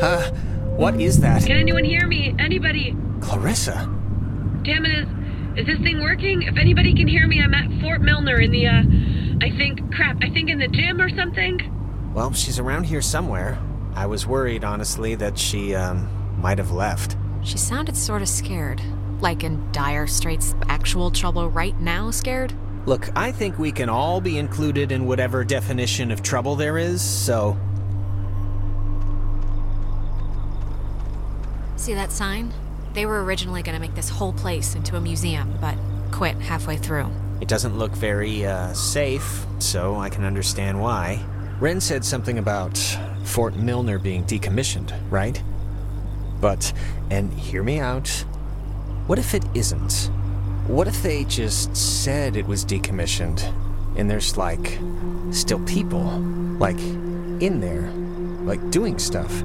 Uh, what is that? Can anyone hear me? Anybody? Clarissa? Damn it, is, is this thing working? If anybody can hear me, I'm at Fort Milner in the, uh, I think, crap, I think in the gym or something? Well, she's around here somewhere. I was worried, honestly, that she, um, might have left. She sounded sort of scared. Like in dire straits, actual trouble right now scared? Look, I think we can all be included in whatever definition of trouble there is, so. See that sign? They were originally going to make this whole place into a museum, but quit halfway through. It doesn't look very, uh, safe, so I can understand why. Ren said something about Fort Milner being decommissioned, right? But, and hear me out, what if it isn't? What if they just said it was decommissioned and there's like still people, like in there, like doing stuff?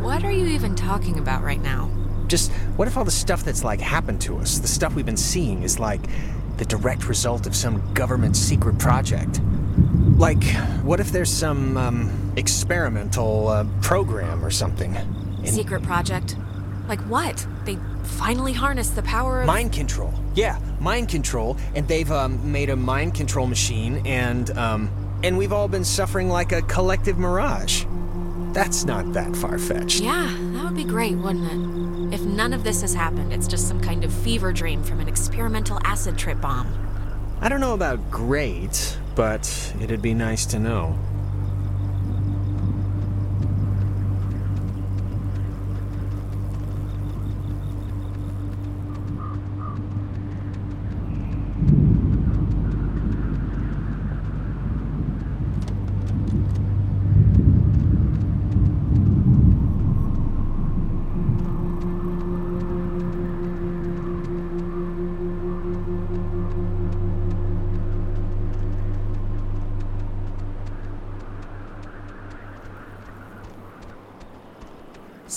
What are you even talking about right now? Just what if all the stuff that's like happened to us, the stuff we've been seeing, is like the direct result of some government secret project? Like, what if there's some um, experimental uh, program or something? And Secret project? Like what? They finally harnessed the power of. mind control. Yeah, mind control, and they've um, made a mind control machine, and um, and we've all been suffering like a collective mirage. That's not that far fetched. Yeah, that would be great, wouldn't it? If none of this has happened, it's just some kind of fever dream from an experimental acid trip bomb. I don't know about great, but it'd be nice to know.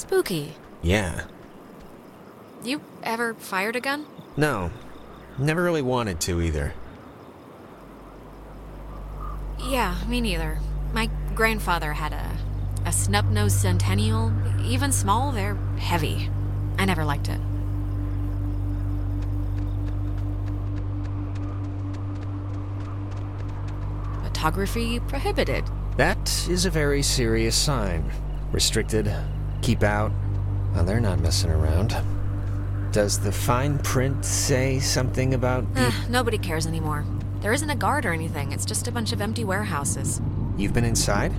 Spooky. Yeah. You ever fired a gun? No. Never really wanted to either. Yeah, me neither. My grandfather had a a snub-nosed centennial. Even small, they're heavy. I never liked it. Photography prohibited. That is a very serious sign. Restricted. Keep out. Well, they're not messing around. Does the fine print say something about Eh, nobody cares anymore. There isn't a guard or anything. It's just a bunch of empty warehouses. You've been inside?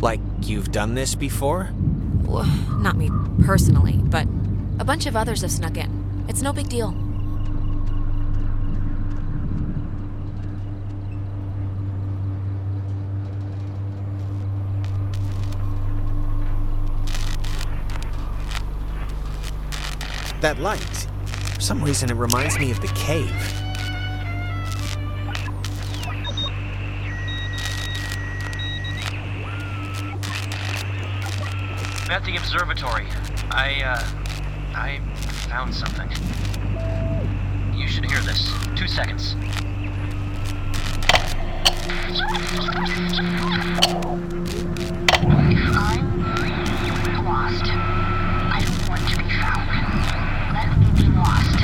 Like you've done this before? Well, not me personally, but a bunch of others have snuck in. It's no big deal. That light. For some reason, it reminds me of the cave. I'm at the observatory. I, uh, I found something. You should hear this. Two seconds. I'm lost. I don't want to be found. Let me be lost.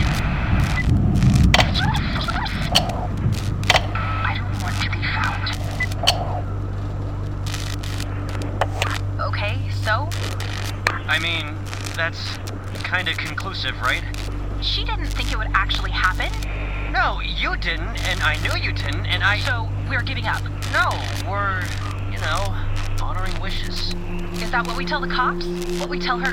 I don't want to be found. Okay, so? I mean, that's kinda conclusive, right? She didn't think it would actually happen, No, you didn't, and I knew you didn't, and I. so we're giving up. No, we're, you know, honoring wishes. Is that what we tell the cops? What we tell her?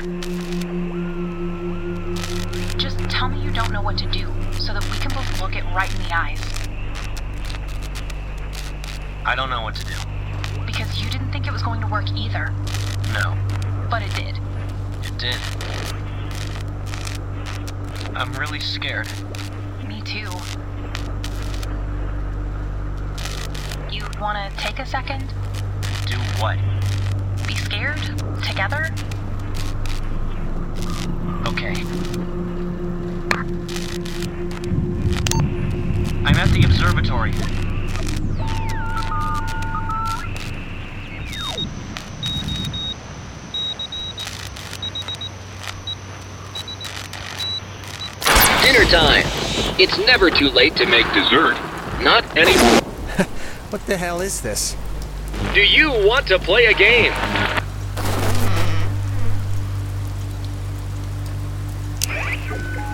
Just tell me you don't know what to do, so that we can both look it right in the eyes. I don't know what to do. Because you didn't think it was going to work either. No, But it did. Did. I'm really scared. Me too. You wanna take a second? Do what? Be scared? Together? Okay. I'm at the observatory. time. It's never too late to make dessert. Not anymore. What the hell is this? Do you want to play a game?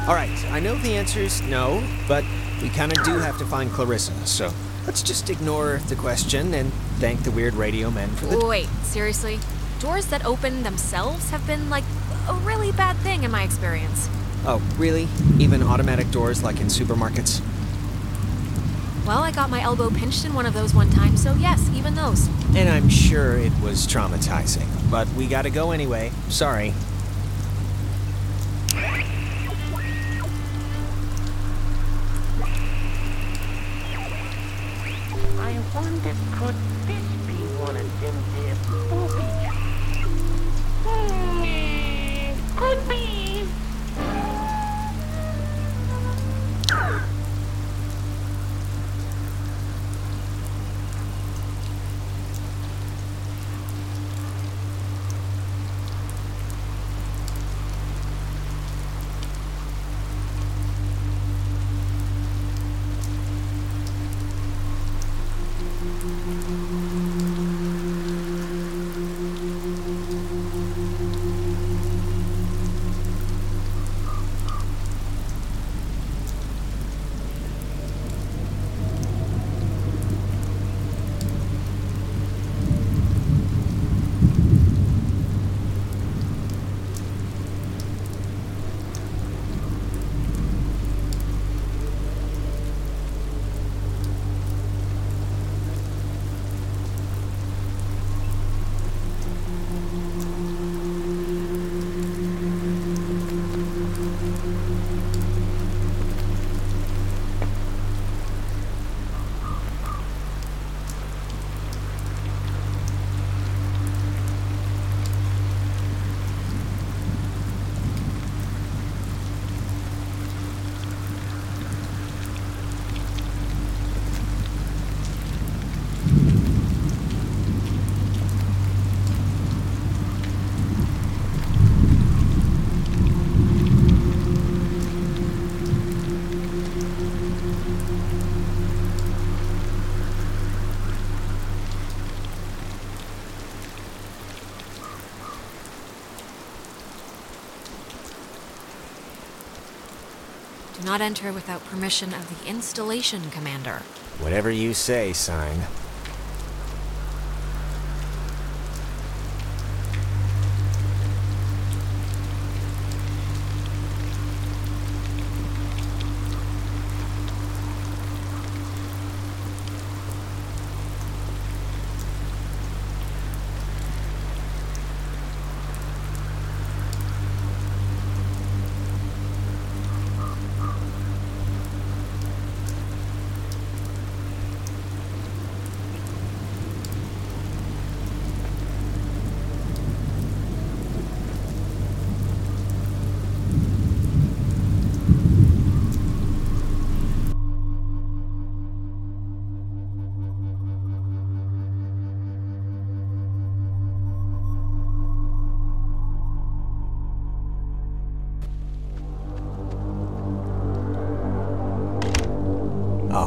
All right, I know the answer is no, but we kind of do have to find Clarissa, so let's just ignore the question and thank the weird radio men for the. Wait, seriously? Doors that open themselves have been like a really bad thing in my experience. Oh, really? Even automatic doors like in supermarkets? Well, I got my elbow pinched in one of those one time, so yes, even those. And I'm sure it was traumatizing, but we gotta go anyway. Sorry. I wonder, could this be one of them there not enter without permission of the installation commander. Whatever you say, sign.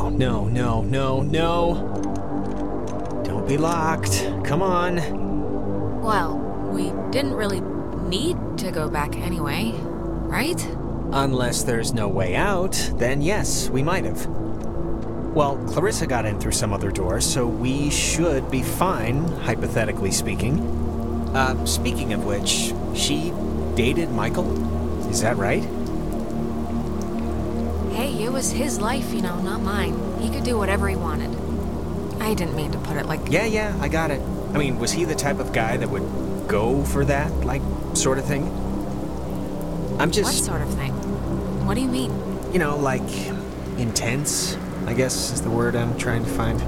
No, no, no, no. Don't be locked. Come on. Well, we didn't really need to go back anyway, right? Unless there's no way out, then yes, we might have. Well, Clarissa got in through some other door, so we should be fine, hypothetically speaking. Uh, speaking of which, she dated Michael? Is that right? Hey, it was his life, you know, not mine. He could do whatever he wanted. I didn't mean to put it like Yeah, yeah, I got it. I mean, was he the type of guy that would go for that, like, sort of thing? I'm just... what sort of thing. What do you mean? you know, like, intense, I guess is the word I'm trying to find.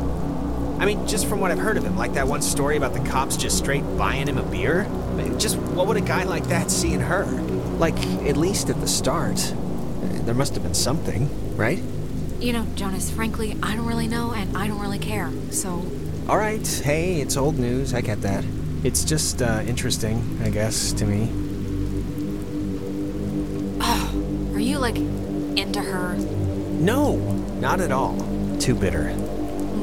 I mean, just from what I've heard of him, like that one story about the cops just straight buying him a beer. I mean, just what would a guy like that see in her? Like, at least at the start, there must have been something, right? You know, Jonas, frankly, I don't really know and I don't really care. So, All right, hey, it's old news. I get that. It's just uh, interesting, I guess, to me. Oh, are you like into her? No, not at all. Too bitter.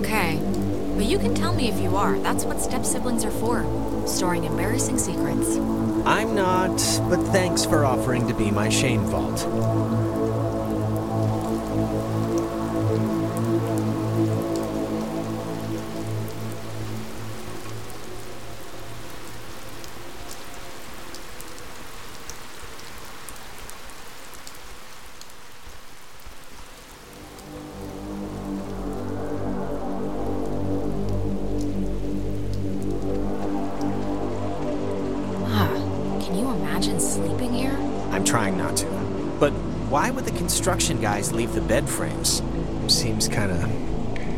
Okay. But you can tell me if you are. That's what step siblings are for. Storing embarrassing secrets. I'm not, but thanks for offering to be my shame vault. Construction guys leave the bed frames? Seems kind of,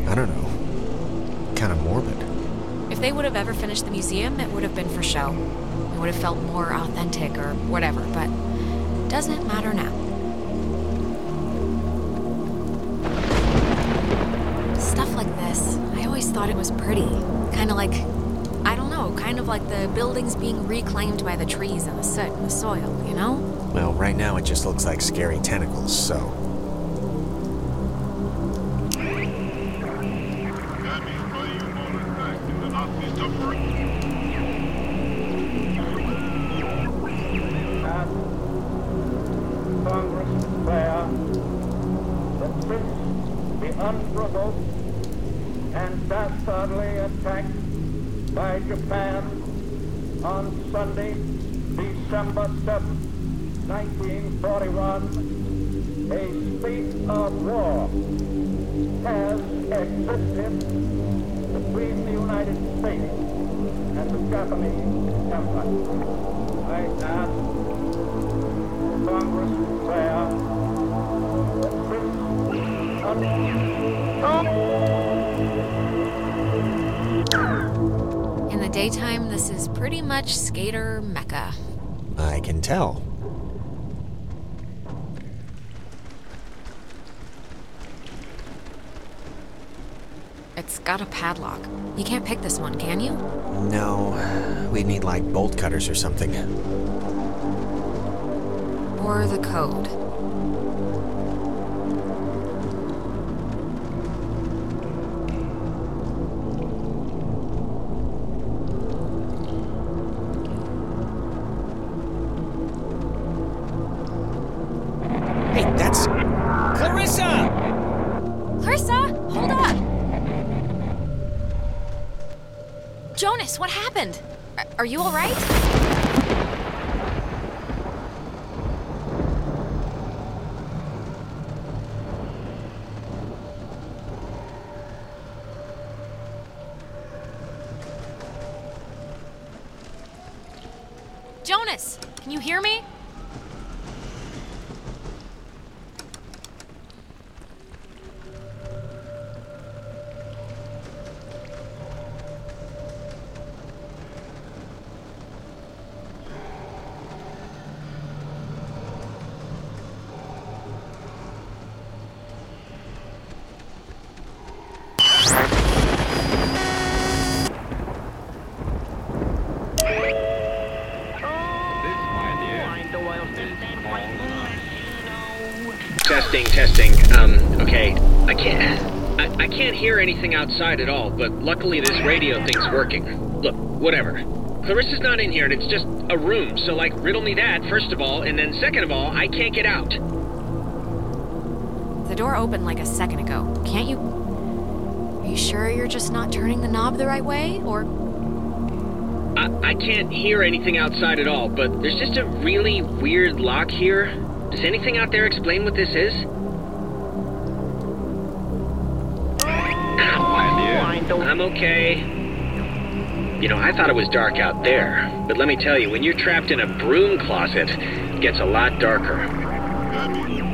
I don't know, kind of morbid. If they would have ever finished the museum, it would have been for show. It would have felt more authentic or whatever, but doesn't matter now. Stuff like this, I always thought it was pretty. Kind of like, I don't know, kind of like the buildings being reclaimed by the trees and the soot and the soil, you know? Well, right now it just looks like scary tentacles, so. Oh. In the daytime, this is pretty much skater mecca. I can tell. It's got a padlock. You can't pick this one, can you? No, We'd need like bolt cutters or something. Or the code. Jonas, can you hear me? Outside at all, but luckily this radio thing's working. Look, whatever. Clarissa's not in here, and it's just a room, so, like, riddle me that, first of all, and then second of all, I can't get out. The door opened like a second ago. Can't you? Are you sure you're just not turning the knob the right way? Or. I, I can't hear anything outside at all, but there's just a really weird lock here. Does anything out there explain what this is? Ow. I'm okay. You know, I thought it was dark out there, but let me tell you, when you're trapped in a broom closet, it gets a lot darker.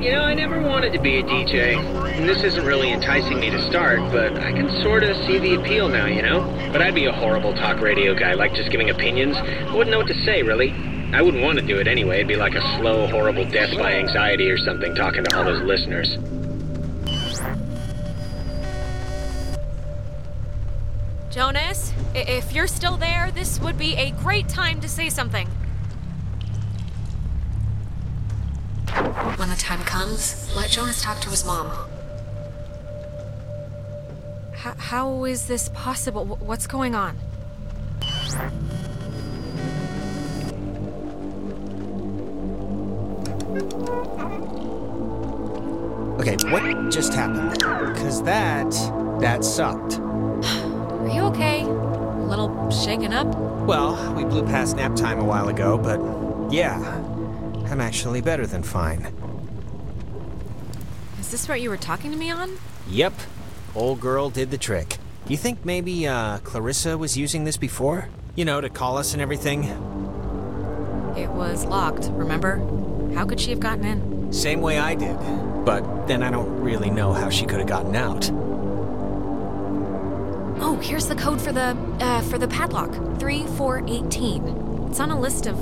You know, I never wanted to be a DJ, and this isn't really enticing me to start, but I can sort of see the appeal now, you know? But I'd be a horrible talk radio guy, like just giving opinions. I wouldn't know what to say, really. I wouldn't want to do it anyway. It'd be like a slow, horrible death by anxiety or something, talking to all those listeners. Jonas, if you're still there, this would be a great time to say something. When the time comes, let Jonas talk to his mom. H- how is this possible? Wh- What's going on? Okay, what just happened? Because that. that sucked. Are you okay? A little shaken up? Well, we blew past nap time a while ago, but yeah, I'm actually better than fine. Is this what you were talking to me on? Yep, old girl did the trick. You think maybe uh, Clarissa was using this before? You know, to call us and everything? It was locked, remember? How could she have gotten in? Same way I did. But then I don't really know how she could have gotten out. Here's the code for the uh, for the padlock. 3418. It's on a list of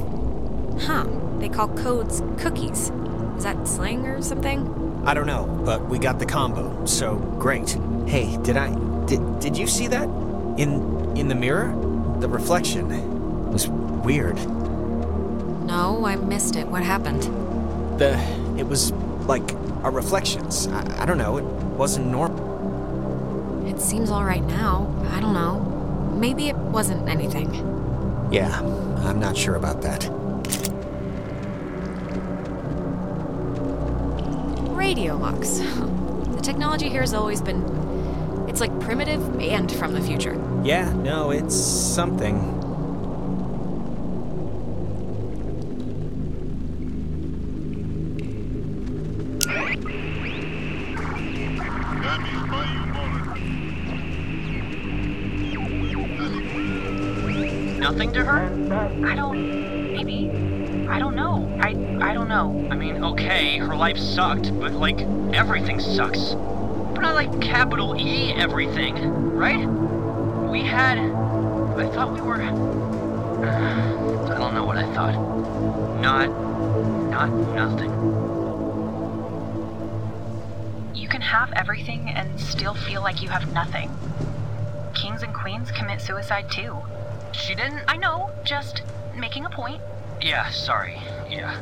Huh. They call codes cookies. Is that slang or something? I don't know, but we got the combo, so great. Hey, did I did did you see that? In in the mirror? The reflection was weird. No, I missed it. What happened? The it was like our reflections. I, I don't know, it wasn't normal. It seems all right now. I don't know. Maybe it wasn't anything. Yeah, I'm not sure about that. Radio locks. The technology here has always been. It's like primitive and from the future. Yeah, no, it's something. Mean, okay, her life sucked, but like, everything sucks. But not like capital E everything, right? We had. I thought we were. I don't know what I thought. Not. Not nothing. You can have everything and still feel like you have nothing. Kings and queens commit suicide too. She didn't. I know, just making a point. Yeah, sorry. Yeah.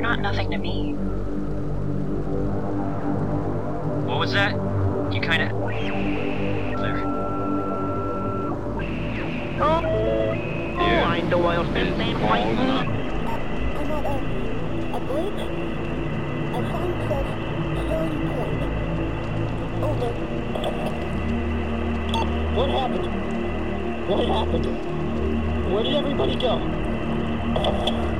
You're not nothing to me. What was that? You kinda. There. Oh, oh I know I'll still stand fighting. I'm at a, a bridge. A sign says Sterling Point. Over. What happened? What happened? Where did everybody go?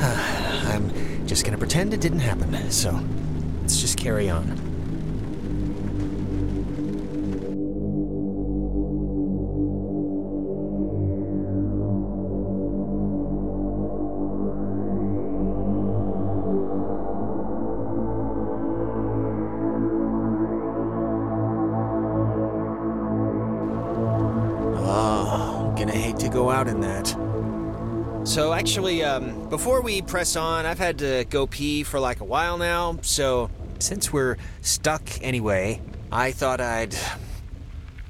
I'm just gonna pretend it didn't happen, so let's just carry on. Oh, gonna hate to go out in that. So actually, um, before we press on, I've had to go pee for like a while now, so since we're stuck anyway, I thought I'd.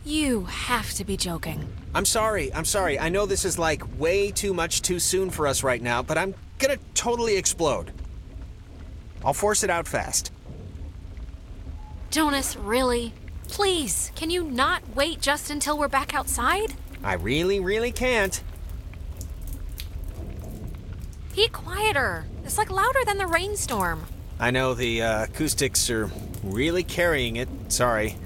You have to be joking. I'm sorry, I'm sorry. I know this is like way too much too soon for us right now, but I'm gonna totally explode. I'll force it out fast. Jonas, really? Please, can you not wait just until we're back outside? I really, really can't. Be quieter. It's like louder than the rainstorm. I know the uh, acoustics are really carrying it. Sorry.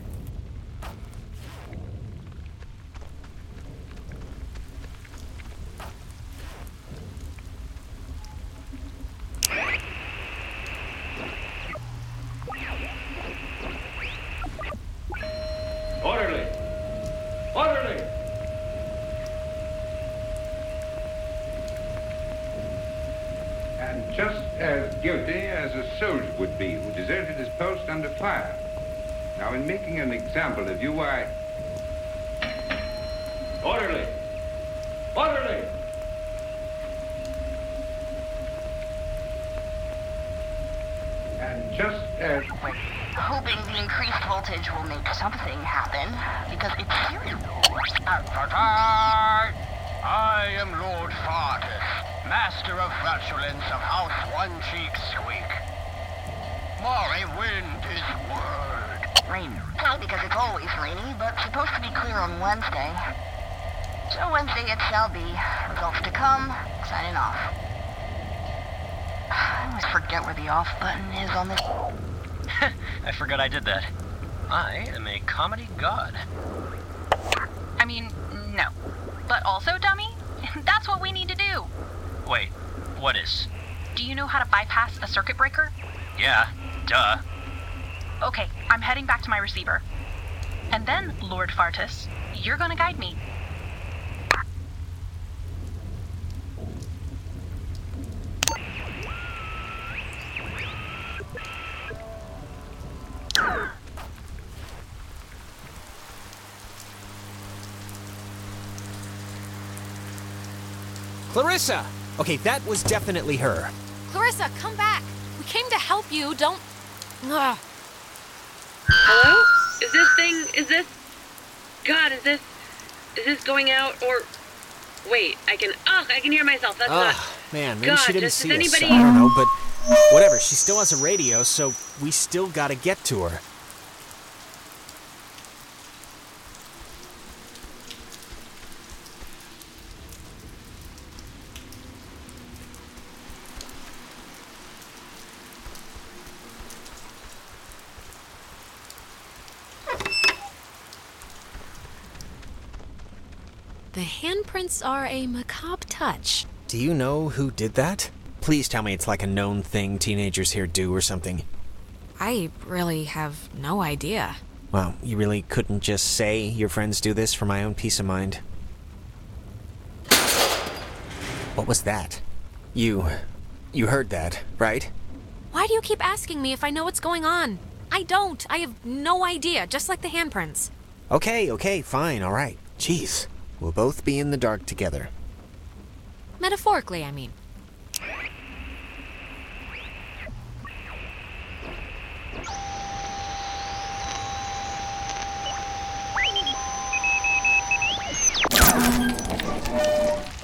Soldier would be who deserted his post under fire. Now, in making an example of you, I. Orderly! Orderly! And just as. Hoping the increased voltage will make something happen, because it's serious. Advertise! I am Lord Fartus, master of flatulence of House One Cheek Squeak. My wind is word. Rain. Because it's always rainy, but supposed to be clear on Wednesday. So Wednesday it shall be. Results to come. Signing off. I always forget where the off button is on this. I forgot I did that. I am a comedy god. I mean, no. But also, dummy, that's what we need to do. Wait, what is? Do you know how to bypass a circuit breaker? Yeah, duh. Okay, I'm heading back to my receiver. And then, Lord Fartus, you're gonna guide me. Clarissa! Okay, that was definitely her. Clarissa, come back. We came to help you. Don't. Ugh. Hello? Is this thing, is this, God, is this, is this going out or, wait, I can, ugh, I can hear myself. That's not, Ah, man, maybe God, she didn't just- see us. anybody- I don't know, but whatever. She still has a radio, so we still gotta get to her. Handprints are a macabre touch. Do you know who did that? Please tell me it's like a known thing teenagers here do or something. I really have no idea. Well, you really couldn't just say your friends do this for my own peace of mind. What was that? You. You heard that, right? Why do you keep asking me if I know what's going on? I don't. I have no idea, just like the handprints. Okay, okay, fine, alright. Jeez. We'll both be in the dark together. Metaphorically, I mean.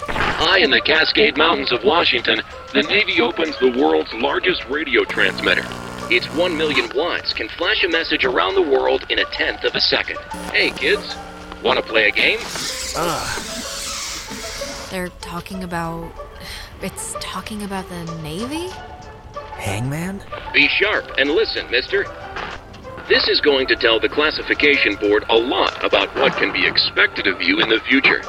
High in the Cascade Mountains of Washington, the Navy opens the world's largest radio transmitter. Its 1 million watts can flash a message around the world in a tenth of a second. Hey, kids, want to play a game? Ah! They're talking about. It's talking about the Navy? Hangman? Be sharp and listen, mister. This is going to tell the classification board a lot about what can be expected of you in the future.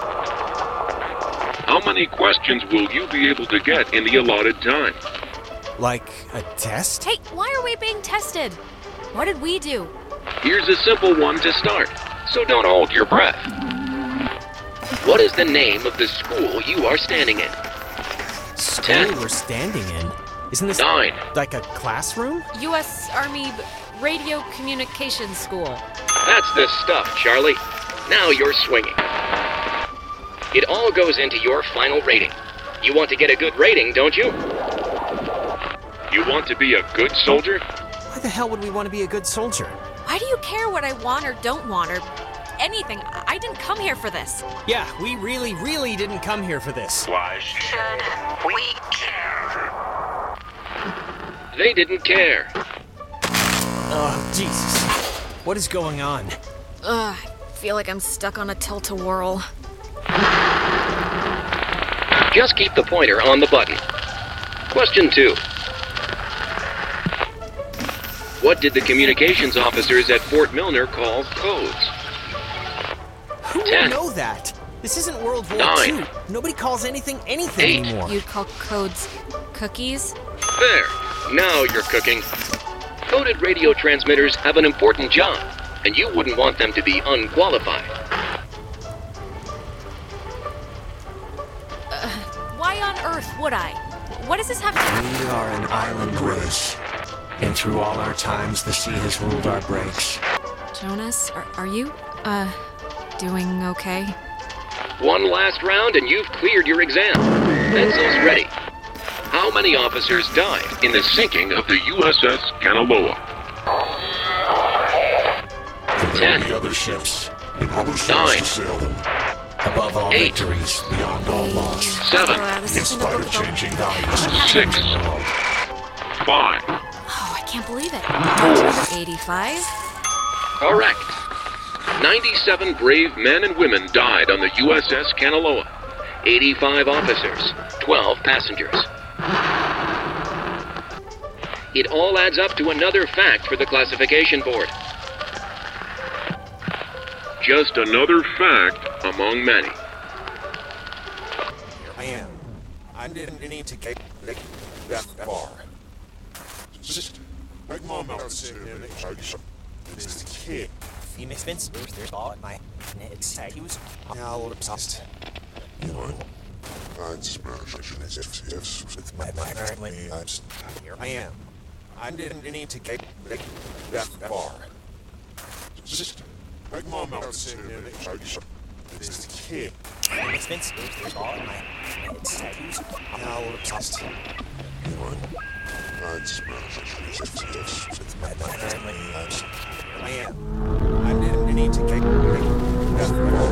How many questions will you be able to get in the allotted time? Like a test? Hey, why are we being tested? What did we do? Here's a simple one to start, so don't hold your breath. What is the name of the school you are standing in? School Ten. we're standing in? Isn't this Nine. like a classroom? U.S. Army Radio Communications School. That's the stuff, Charlie. Now you're swinging. It all goes into your final rating. You want to get a good rating, don't you? You want to be a good soldier? Why the hell would we want to be a good soldier? Why do you care what I want or don't want or anything? I I didn't come here for this. Yeah, we really, really didn't come here for this. Why? Should we care? They didn't care. Oh, Jesus. What is going on? Ugh, I feel like I'm stuck on a tilt-a-whirl. Just keep the pointer on the button. Question two. What did the communications officers at Fort Milner call codes? Who would Ten. know that? This isn't World War Nine. II. Nobody calls anything anything Eight. anymore. You'd call codes cookies? There. Now you're cooking. Coded radio transmitters have an important job, and you wouldn't want them to be unqualified. Uh, why on earth would I? what does this have to We are an island race, and through all our times, the sea has ruled our breaks. Jonas, are, are you, uh, doing okay? One last round and you've cleared your exam. Pencils ready. How many officers died in the sinking of the USS Kanaloa. Ten. The other ships. It almost Nine. to sail them. Above all Eight. victories, beyond all loss. Seven. In is in the spite of of- changing values. Six. Five. I can't believe it. 85? Correct. 97 brave men and women died on the USS Kanaloa. 85 officers, 12 passengers. It all adds up to another fact for the classification board. Just another fact among many. I am. I didn't need to get that far. Just like mom out there and I this kid. Phoenix Vince, there's all at my excuse. Now, obsessed. You know, I'd smash if if with My apparently, I'm just here. I am. I didn't need to get that far. Just like mom out there and I this kid. Phoenix Vince, there's all my excuse. Now, obsessed. You I'd smash if if with My apparently, I'm just here. I didn't need to get that far.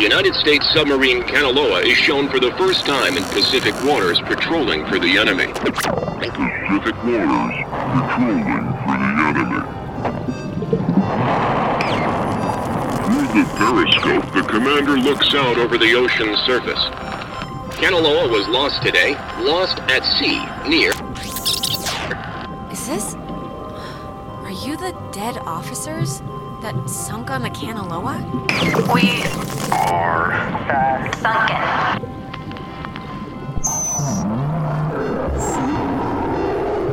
United States submarine Kanaloa is shown for the first time in Pacific waters patrolling for the enemy. Pacific waters patrolling for the enemy. Through the periscope, The commander looks out over the ocean surface. Kanaloa was lost today, lost at sea near. Is this. Are you the dead officers that sunk on the Kanaloa? We are sunken.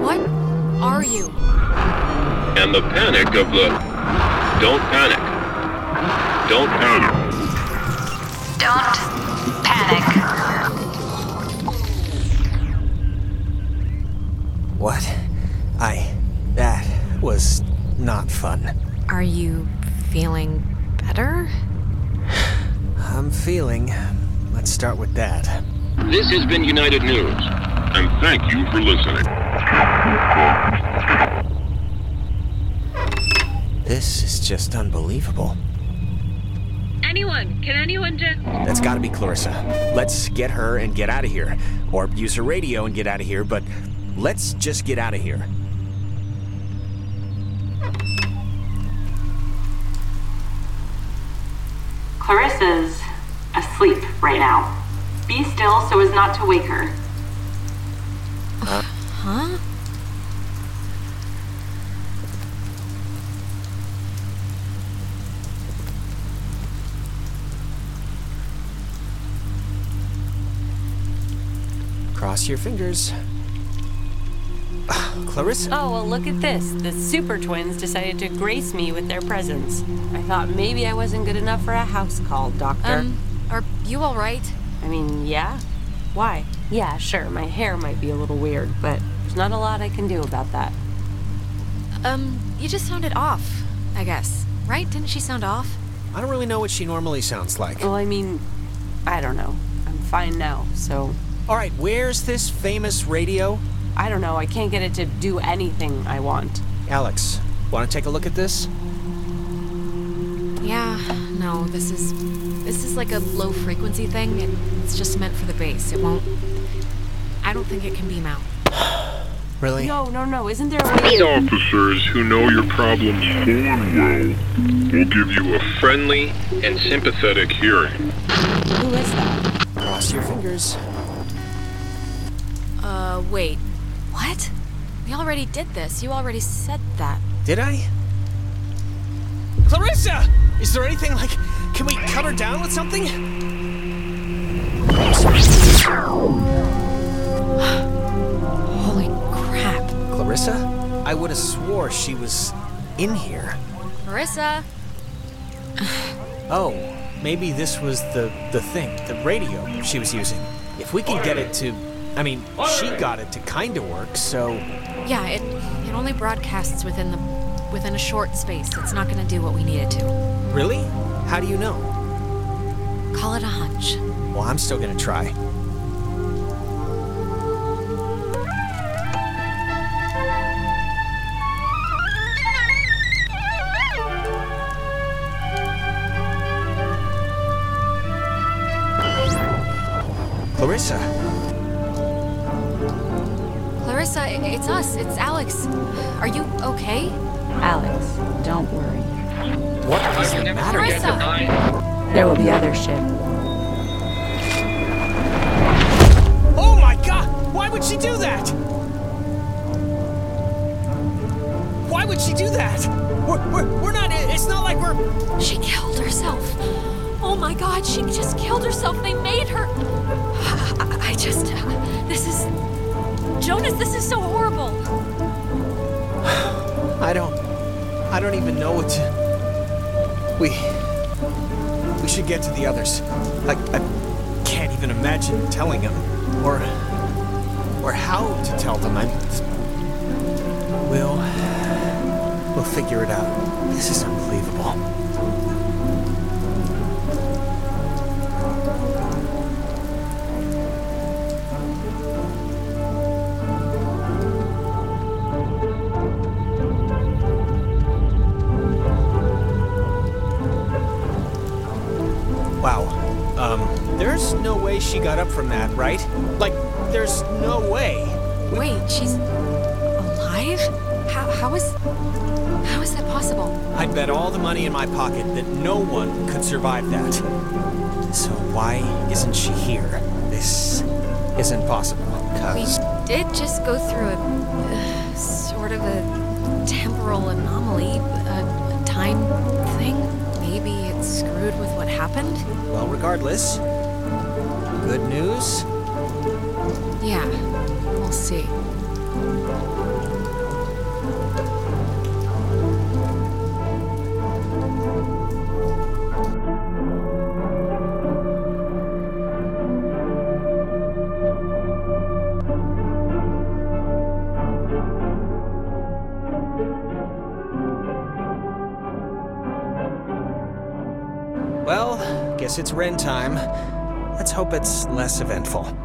What are you? And the panic of the. Don't panic. Don't panic. Don't Are you feeling better? I'm feeling. Let's start with that. This has been United News. and thank you for listening. This is just unbelievable. Anyone? Can anyone just. That's gotta be Clarissa. Let's get her and get out of here. Or use her radio and get out of here, but let's just get out of here. Clarissa's asleep right now. Be still so as not to wake her. Uh, huh? Cross your fingers. Clarissa? Oh, well, look at this. The Super Twins decided to grace me with their presence. I thought maybe I wasn't good enough for a house call, Doctor. Um, are you alright? I mean, yeah. Why? Yeah, sure, my hair might be a little weird, but there's not a lot I can do about that. Um, you just sounded off, I guess. Right? Didn't she sound off? I don't really know what she normally sounds like. Well, I mean, I don't know. I'm fine now, so. Alright, where's this famous radio? I don't know. I can't get it to do anything I want. Alex, wanna take a look at this? Yeah, no, this is this is like a low frequency thing. It, it's just meant for the bass. It won't. I don't think it can beam out. Really? No, no, no. Isn't there a way? These officers who know your problems full and well will give you a friendly and sympathetic hearing. Who is that? Cross your fingers. Uh, wait. What? We already did this. You already said that. Did I? Clarissa! Is there anything like. Can we cut her down with something? Holy crap. Clarissa? I would have swore she was in here. Clarissa! Oh, maybe this was the the thing, the radio she was using. If we can get it to I mean, she got it to kind of work, so Yeah, it it only broadcasts within the within a short space. It's not gonna do what we need it to. Really? How do you know? Call it a hunch. Well, I'm still gonna try. Just. Uh, this is. Jonas, this is so horrible. I don't. I don't even know what to. We. We should get to the others. I, I can't even imagine telling them, or, or how to tell them. I'm. We'll. We'll figure it out. This is unbelievable. She got up from that, right? Like, there's no way. Wait, she's alive? How, how is. How is that possible? I'd bet all the money in my pocket that no one could survive that. So why isn't she here? This isn't possible, We did just go through a. Uh, sort of a temporal anomaly, a, a time thing. Maybe it's screwed with what happened? Well, regardless, good news. Yeah, we'll see. Well, guess it's Ren time. Let's hope it's less eventful.